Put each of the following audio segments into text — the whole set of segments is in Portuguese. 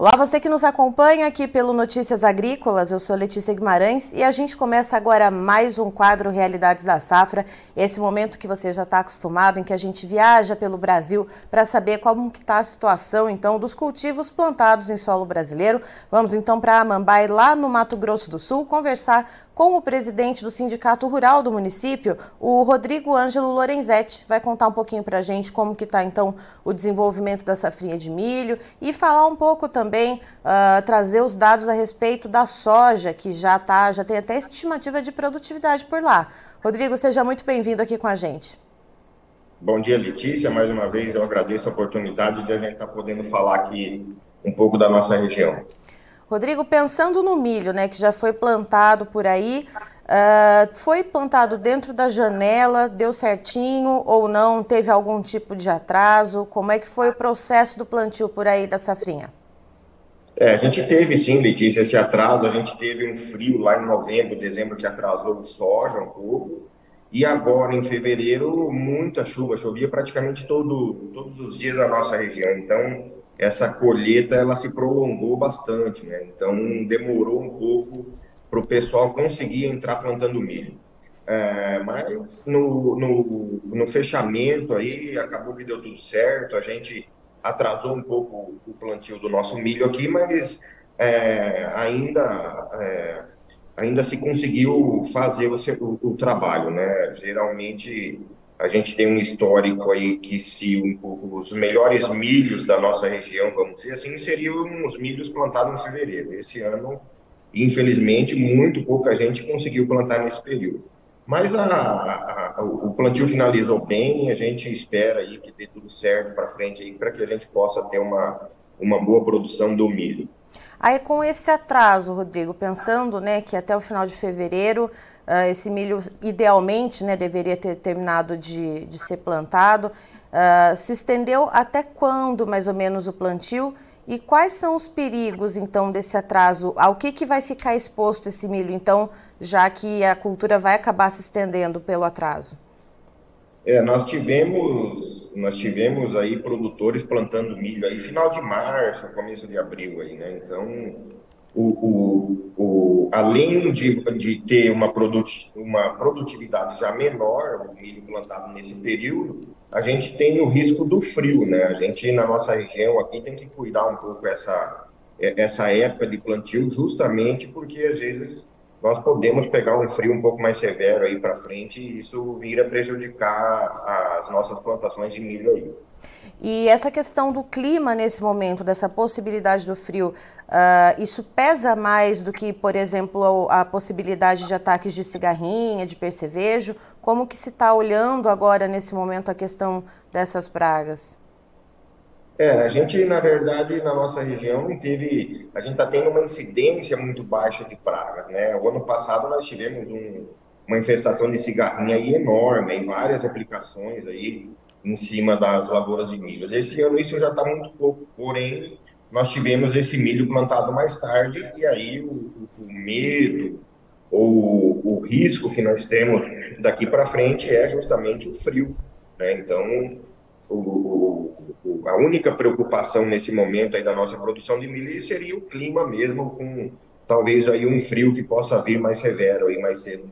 Olá, você que nos acompanha aqui pelo Notícias Agrícolas, eu sou Letícia Guimarães e a gente começa agora mais um quadro Realidades da Safra, esse momento que você já está acostumado, em que a gente viaja pelo Brasil para saber como está a situação então dos cultivos plantados em solo brasileiro. Vamos então para Amambai, lá no Mato Grosso do Sul, conversar com o presidente do Sindicato Rural do município, o Rodrigo Ângelo Lorenzetti. Vai contar um pouquinho para a gente como que está então o desenvolvimento da safrinha de milho e falar um pouco também, uh, trazer os dados a respeito da soja, que já, tá, já tem até estimativa de produtividade por lá. Rodrigo, seja muito bem-vindo aqui com a gente. Bom dia, Letícia. Mais uma vez eu agradeço a oportunidade de a gente estar tá podendo falar aqui um pouco da nossa região. Rodrigo, pensando no milho, né, que já foi plantado por aí, uh, foi plantado dentro da janela, deu certinho ou não? Teve algum tipo de atraso? Como é que foi o processo do plantio por aí da safrinha? É, a gente teve sim, Letícia, esse atraso. A gente teve um frio lá em novembro, dezembro, que atrasou o soja um pouco. E agora, em fevereiro, muita chuva. Chovia praticamente todo, todos os dias na nossa região. Então, essa colheita ela se prolongou bastante, né? Então demorou um pouco para o pessoal conseguir entrar plantando milho. É, mas no, no, no, fechamento aí acabou que deu tudo certo. A gente atrasou um pouco o plantio do nosso milho aqui, mas é, ainda é, ainda se conseguiu fazer o, o, o trabalho, né? Geralmente a gente tem um histórico aí que se um, os melhores milhos da nossa região, vamos dizer assim, seriam os milhos plantados em fevereiro. Esse ano, infelizmente, muito pouca gente conseguiu plantar nesse período. Mas a, a, o plantio finalizou bem, a gente espera aí que dê tudo certo para frente aí para que a gente possa ter uma, uma boa produção do milho. Aí com esse atraso, Rodrigo, pensando né, que até o final de fevereiro Uh, esse milho, idealmente, né, deveria ter terminado de, de ser plantado. Uh, se estendeu até quando, mais ou menos, o plantio? E quais são os perigos, então, desse atraso? Ao que, que vai ficar exposto esse milho, então, já que a cultura vai acabar se estendendo pelo atraso? É, nós tivemos, nós tivemos aí produtores plantando milho aí final de março, começo de abril aí, né? Então, o, o, o, além de, de ter uma, produt, uma produtividade já menor, o milho plantado nesse período, a gente tem o risco do frio, né? A gente, na nossa região aqui, tem que cuidar um pouco essa, essa época de plantio, justamente porque, às vezes, nós podemos pegar um frio um pouco mais severo aí para frente e isso vira prejudicar as nossas plantações de milho aí. E essa questão do clima nesse momento, dessa possibilidade do frio, uh, isso pesa mais do que, por exemplo, a possibilidade de ataques de cigarrinha, de percevejo? Como que se está olhando agora, nesse momento, a questão dessas pragas? É, a gente, na verdade, na nossa região, teve. A gente está tendo uma incidência muito baixa de pragas, né? O ano passado nós tivemos um, uma infestação de cigarrinha aí enorme, em várias aplicações aí em cima das lavouras de milho. Esse ano isso já está muito pouco, porém nós tivemos esse milho plantado mais tarde e aí o, o medo ou o risco que nós temos daqui para frente é justamente o frio. Né? Então, o, o, a única preocupação nesse momento aí da nossa produção de milho seria o clima mesmo, com talvez aí um frio que possa vir mais severo aí mais cedo.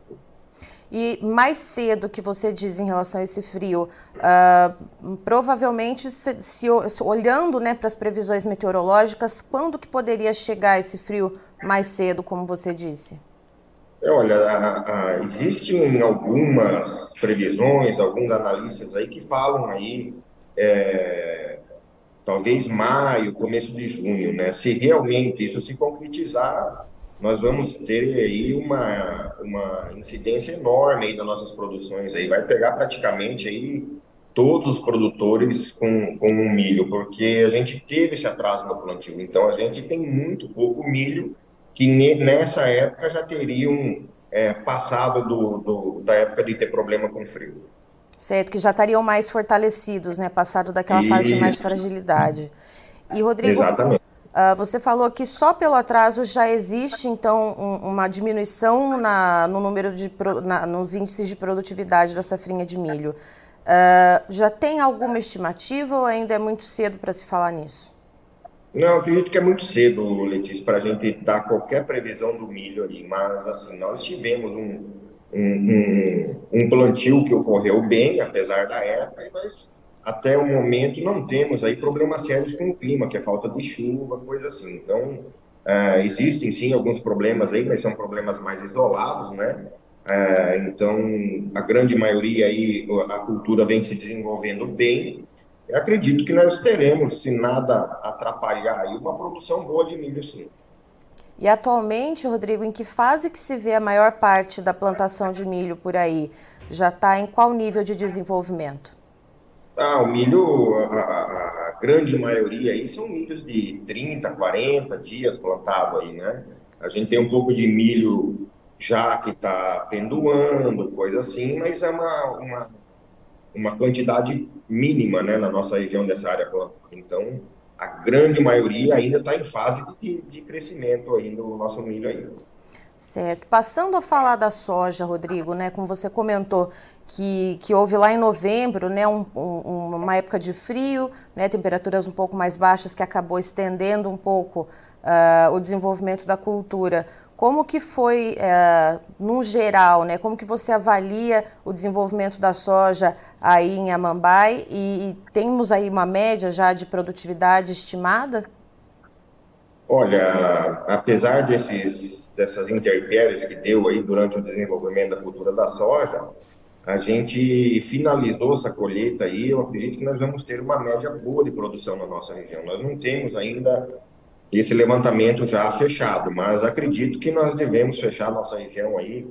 E mais cedo que você diz em relação a esse frio, uh, provavelmente, se, se, olhando né, para as previsões meteorológicas, quando que poderia chegar esse frio mais cedo, como você disse? É, olha, a, a, existem algumas previsões, alguns analistas aí que falam aí, é, talvez maio, começo de junho, né? Se realmente isso se concretizar, nós vamos ter aí uma, uma incidência enorme aí das nossas produções aí, vai pegar praticamente aí todos os produtores com, com o milho, porque a gente teve esse atraso no plantio, então a gente tem muito pouco milho que nessa época já teriam é, passado do, do, da época de ter problema com frio. Certo, que já estariam mais fortalecidos, né, passado daquela Isso. fase de mais fragilidade. E Rodrigo, Exatamente. Uh, você falou que só pelo atraso já existe, então, um, uma diminuição na, no número de na, nos índices de produtividade da safrinha de milho. Uh, já tem alguma estimativa ou ainda é muito cedo para se falar nisso? Não, acredito que é muito cedo, Letícia, para a gente dar qualquer previsão do milho aí, mas assim, nós tivemos um, um, um, um plantio que ocorreu bem, apesar da época, mas até o momento não temos aí problemas sérios com o clima, que é falta de chuva, coisa assim. Então, uh, existem sim alguns problemas aí, mas são problemas mais isolados, né? Uh, então, a grande maioria aí, a cultura vem se desenvolvendo bem, eu acredito que nós teremos, se nada atrapalhar, aí, uma produção boa de milho, sim. E atualmente, Rodrigo, em que fase que se vê a maior parte da plantação de milho por aí? Já está em qual nível de desenvolvimento? Ah, o milho, a, a, a, grande maioria aí são milhos de 30, 40 dias plantado aí, né? A gente tem um pouco de milho já que está pendoando, coisa assim, mas é uma, uma uma quantidade mínima né, na nossa região dessa área. Então, a grande maioria ainda está em fase de, de crescimento ainda, o nosso milho ainda. Certo. Passando a falar da soja, Rodrigo, né, como você comentou, que, que houve lá em novembro, né, um, um, uma época de frio, né, temperaturas um pouco mais baixas que acabou estendendo um pouco uh, o desenvolvimento da cultura. Como que foi, é, no geral, né? Como que você avalia o desenvolvimento da soja aí em Amambai e, e temos aí uma média já de produtividade estimada? Olha, apesar desses, dessas intempéries que deu aí durante o desenvolvimento da cultura da soja, a gente finalizou essa colheita aí, eu acredito que nós vamos ter uma média boa de produção na nossa região. Nós não temos ainda esse levantamento já fechado, mas acredito que nós devemos fechar nossa região aí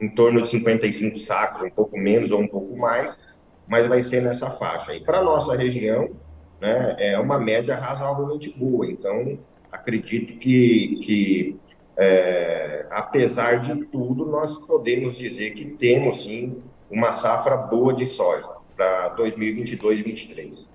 em torno de 55 sacos, um pouco menos ou um pouco mais, mas vai ser nessa faixa. E para nossa região, né, é uma média razoavelmente boa. Então, acredito que, que é, apesar de tudo, nós podemos dizer que temos sim uma safra boa de soja para 2022 e 2023.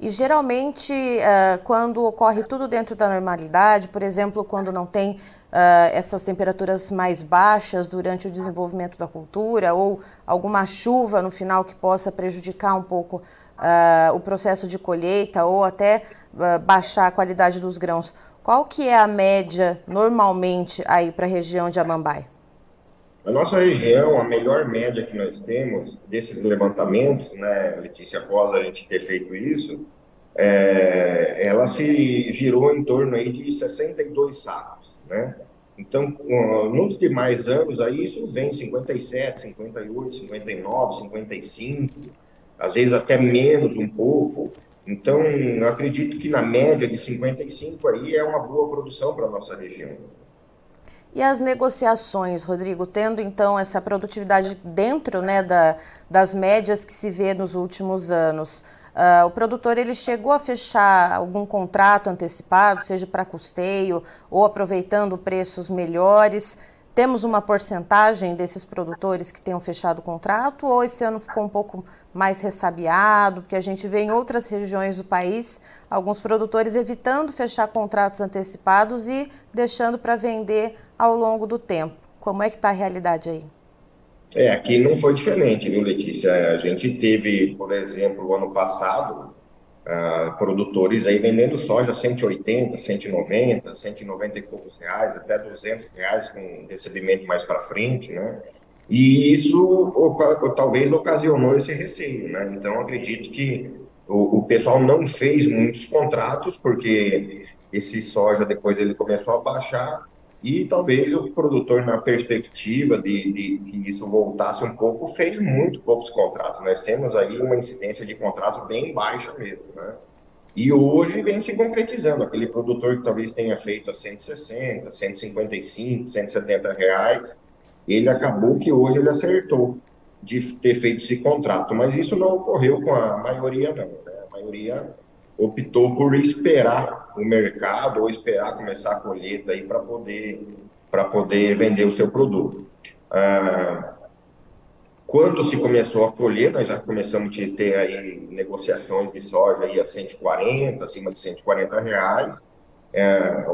E geralmente, uh, quando ocorre tudo dentro da normalidade, por exemplo, quando não tem uh, essas temperaturas mais baixas durante o desenvolvimento da cultura, ou alguma chuva no final que possa prejudicar um pouco uh, o processo de colheita, ou até baixar a qualidade dos grãos, qual que é a média normalmente aí para a região de Amambai? A nossa região, a melhor média que nós temos desses levantamentos, né, Letícia, após a gente ter feito isso, é, ela se girou em torno aí de 62 sacos, né? Então, nos demais anos aí isso vem 57, 58, 59, 55, às vezes até menos um pouco. Então, acredito que na média de 55 aí é uma boa produção para a nossa região. E as negociações, Rodrigo, tendo então essa produtividade dentro né, da, das médias que se vê nos últimos anos, uh, o produtor ele chegou a fechar algum contrato antecipado, seja para custeio ou aproveitando preços melhores? Temos uma porcentagem desses produtores que tenham fechado o contrato ou esse ano ficou um pouco mais ressabiado? Porque a gente vê em outras regiões do país alguns produtores evitando fechar contratos antecipados e deixando para vender ao longo do tempo. Como é que está a realidade aí? É, aqui não foi diferente, viu, Letícia? A gente teve, por exemplo, o ano passado, produtores aí vendendo soja 180, 190, 190 e poucos reais, até 200 reais com recebimento mais para frente, né? E isso talvez ocasionou esse receio, né? Então, acredito que o, o pessoal não fez muitos contratos, porque esse soja depois ele começou a baixar e talvez o produtor, na perspectiva de, de, que isso voltasse um pouco, fez muito poucos contratos. Nós temos aí uma incidência de contratos bem baixa mesmo, né? E hoje vem se concretizando. Aquele produtor que talvez tenha feito a 160, 155, 170 reais, ele acabou que hoje ele acertou de ter feito esse contrato. Mas isso não ocorreu com a maioria, não. Né? A maioria optou por esperar o mercado ou esperar começar a colheita aí para poder para poder vender o seu produto. Ah, quando se começou a colher, nós já começamos a ter aí negociações de soja aí a 140, acima de 140 reais. É,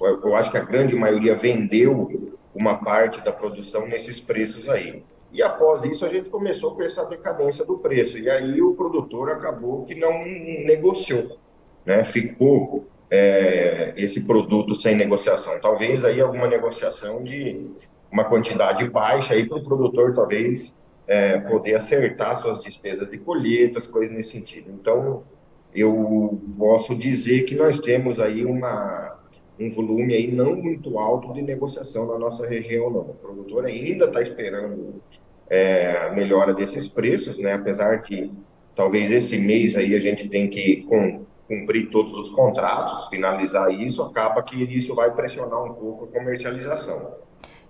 eu acho que a grande maioria vendeu uma parte da produção nesses preços aí. E após isso a gente começou com essa decadência do preço. E aí o produtor acabou que não negociou. né, ficou é, esse produto sem negociação. Talvez aí alguma negociação de uma quantidade baixa aí para o produtor talvez é, poder acertar suas despesas de colheitas, coisas nesse sentido. Então, eu posso dizer que nós temos aí uma, um volume aí não muito alto de negociação na nossa região, não. O produtor ainda está esperando é, a melhora desses preços, né? apesar que talvez esse mês aí a gente tem que cumprir todos os contratos, finalizar isso, acaba que isso vai pressionar um pouco a comercialização.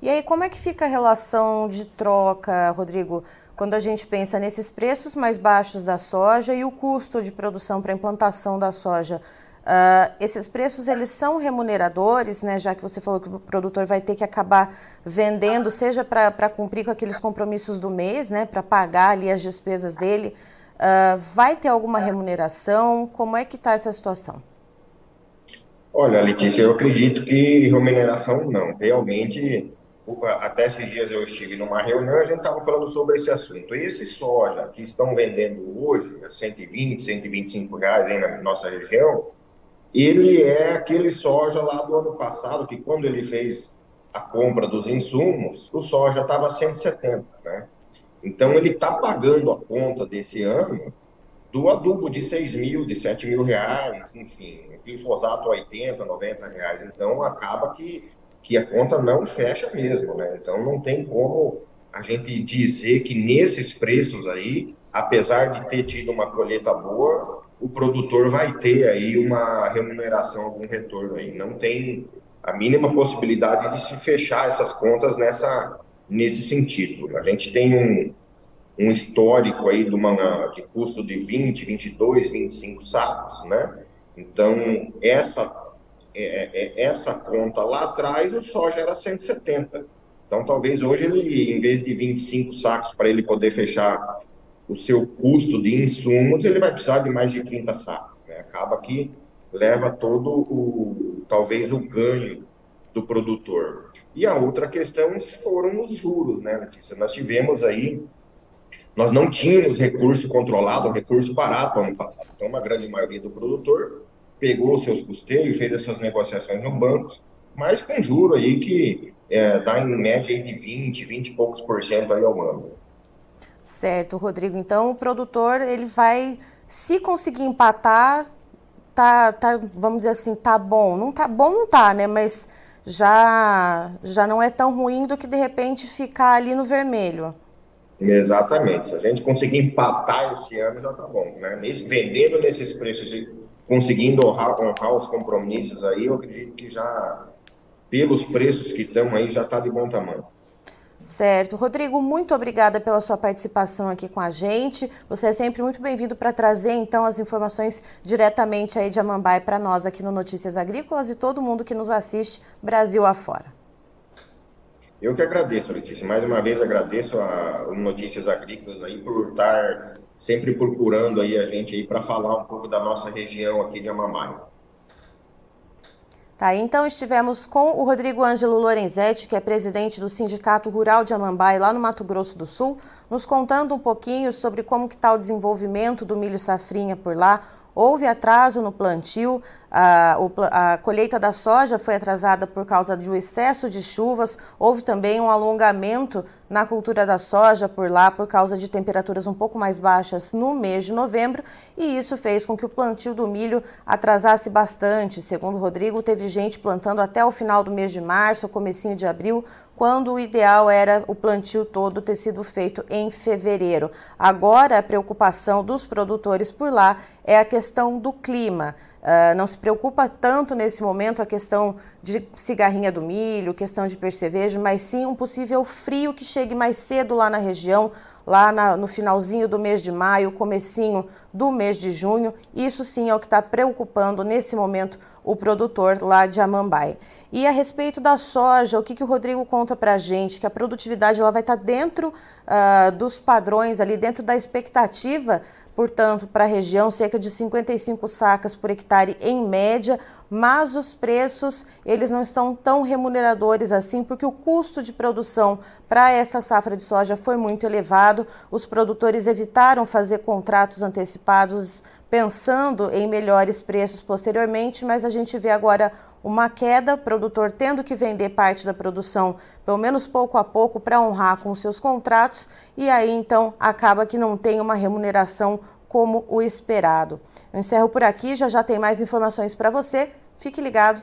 E aí, como é que fica a relação de troca, Rodrigo, quando a gente pensa nesses preços mais baixos da soja e o custo de produção para implantação da soja? Uh, esses preços eles são remuneradores, né? Já que você falou que o produtor vai ter que acabar vendendo, seja para cumprir com aqueles compromissos do mês, né? Para pagar ali as despesas dele, Uh, vai ter alguma remuneração? Como é que está essa situação? Olha, Letícia, eu acredito que remuneração não. Realmente, até esses dias eu estive numa reunião a gente estava falando sobre esse assunto. Esse soja que estão vendendo hoje, 120, 125 reais aí na nossa região, ele é aquele soja lá do ano passado, que quando ele fez a compra dos insumos, o soja estava 170, né? Então, ele está pagando a conta desse ano do adubo de 6 mil, de 7 mil reais, enfim, glifosato 80, 90 reais. Então, acaba que, que a conta não fecha mesmo, né? Então, não tem como a gente dizer que nesses preços aí, apesar de ter tido uma colheita boa, o produtor vai ter aí uma remuneração, algum retorno aí. Não tem a mínima possibilidade de se fechar essas contas nessa, nesse sentido. A gente tem um, um histórico aí de, uma, de custo de 20, 22, 25 sacos, né? Então, essa, é, é, é, essa conta lá atrás, o soja era 170. Então, talvez hoje ele, em vez de 25 sacos para ele poder fechar o seu custo de insumos, ele vai precisar de mais de 30 sacos. Né? Acaba que leva todo o, talvez, o ganho do produtor. E a outra questão foram os juros, né, Letícia? Nós tivemos aí, nós não tínhamos recurso controlado, recurso barato ano passado. Então, uma grande maioria do produtor pegou seus custeios, fez essas negociações no bancos, mas com juro aí que é, dá em média de 20, 20 e poucos por cento aí ao ano. Certo, Rodrigo. Então, o produtor, ele vai, se conseguir empatar, tá, tá, vamos dizer assim, tá bom. Não tá bom, não tá, né? Mas já, já não é tão ruim do que de repente ficar ali no vermelho. Exatamente. Se a gente conseguir empatar esse ano, já tá bom. Né? Nesse, vendendo nesses preços e conseguindo honrar, honrar os compromissos aí, eu acredito que já, pelos preços que estão aí, já está de bom tamanho. Certo. Rodrigo, muito obrigada pela sua participação aqui com a gente. Você é sempre muito bem-vindo para trazer, então, as informações diretamente aí de Amambai para nós aqui no Notícias Agrícolas e todo mundo que nos assiste Brasil afora. Eu que agradeço, Letícia. Mais uma vez agradeço a Notícias Agrícolas aí por estar sempre procurando aí a gente aí para falar um pouco da nossa região aqui de Amambai. Tá, então estivemos com o Rodrigo Ângelo Lorenzetti, que é presidente do Sindicato Rural de Amambai, lá no Mato Grosso do Sul, nos contando um pouquinho sobre como que está o desenvolvimento do milho safrinha por lá, Houve atraso no plantio, a, a, colheita da soja foi atrasada por causa de um excesso de chuvas, houve também um alongamento na cultura da soja por lá por causa de temperaturas um pouco mais baixas no mês de novembro, e isso fez com que o plantio do milho atrasasse bastante. Segundo Rodrigo, teve gente plantando até o final do mês de março, comecinho de abril, quando o ideal era o plantio todo ter sido feito em fevereiro. Agora, a preocupação dos produtores por lá é a questão do clima. Uh, não se preocupa tanto nesse momento a questão de cigarrinha do milho, questão de percevejo, mas sim um possível frio que chegue mais cedo lá na região, lá na, no finalzinho do mês de maio, comecinho do mês de junho. Isso sim é o que está preocupando nesse momento o produtor lá de Amambai. E a respeito da soja, o que, que o Rodrigo conta para a gente? Que a produtividade ela vai estar tá dentro uh, dos padrões, ali dentro da expectativa, portanto, para a região, cerca de 55 sacas por hectare em média, mas os preços eles não estão tão remuneradores assim, porque o custo de produção para essa safra de soja foi muito elevado. Os produtores evitaram fazer contratos antecipados pensando em melhores preços posteriormente, mas a gente vê agora uma queda, produtor tendo que vender parte da produção, pelo menos pouco a pouco, para honrar com seus contratos, e aí então acaba que não tem uma remuneração como o esperado. Eu encerro por aqui, já já tem mais informações para você. Fique ligado.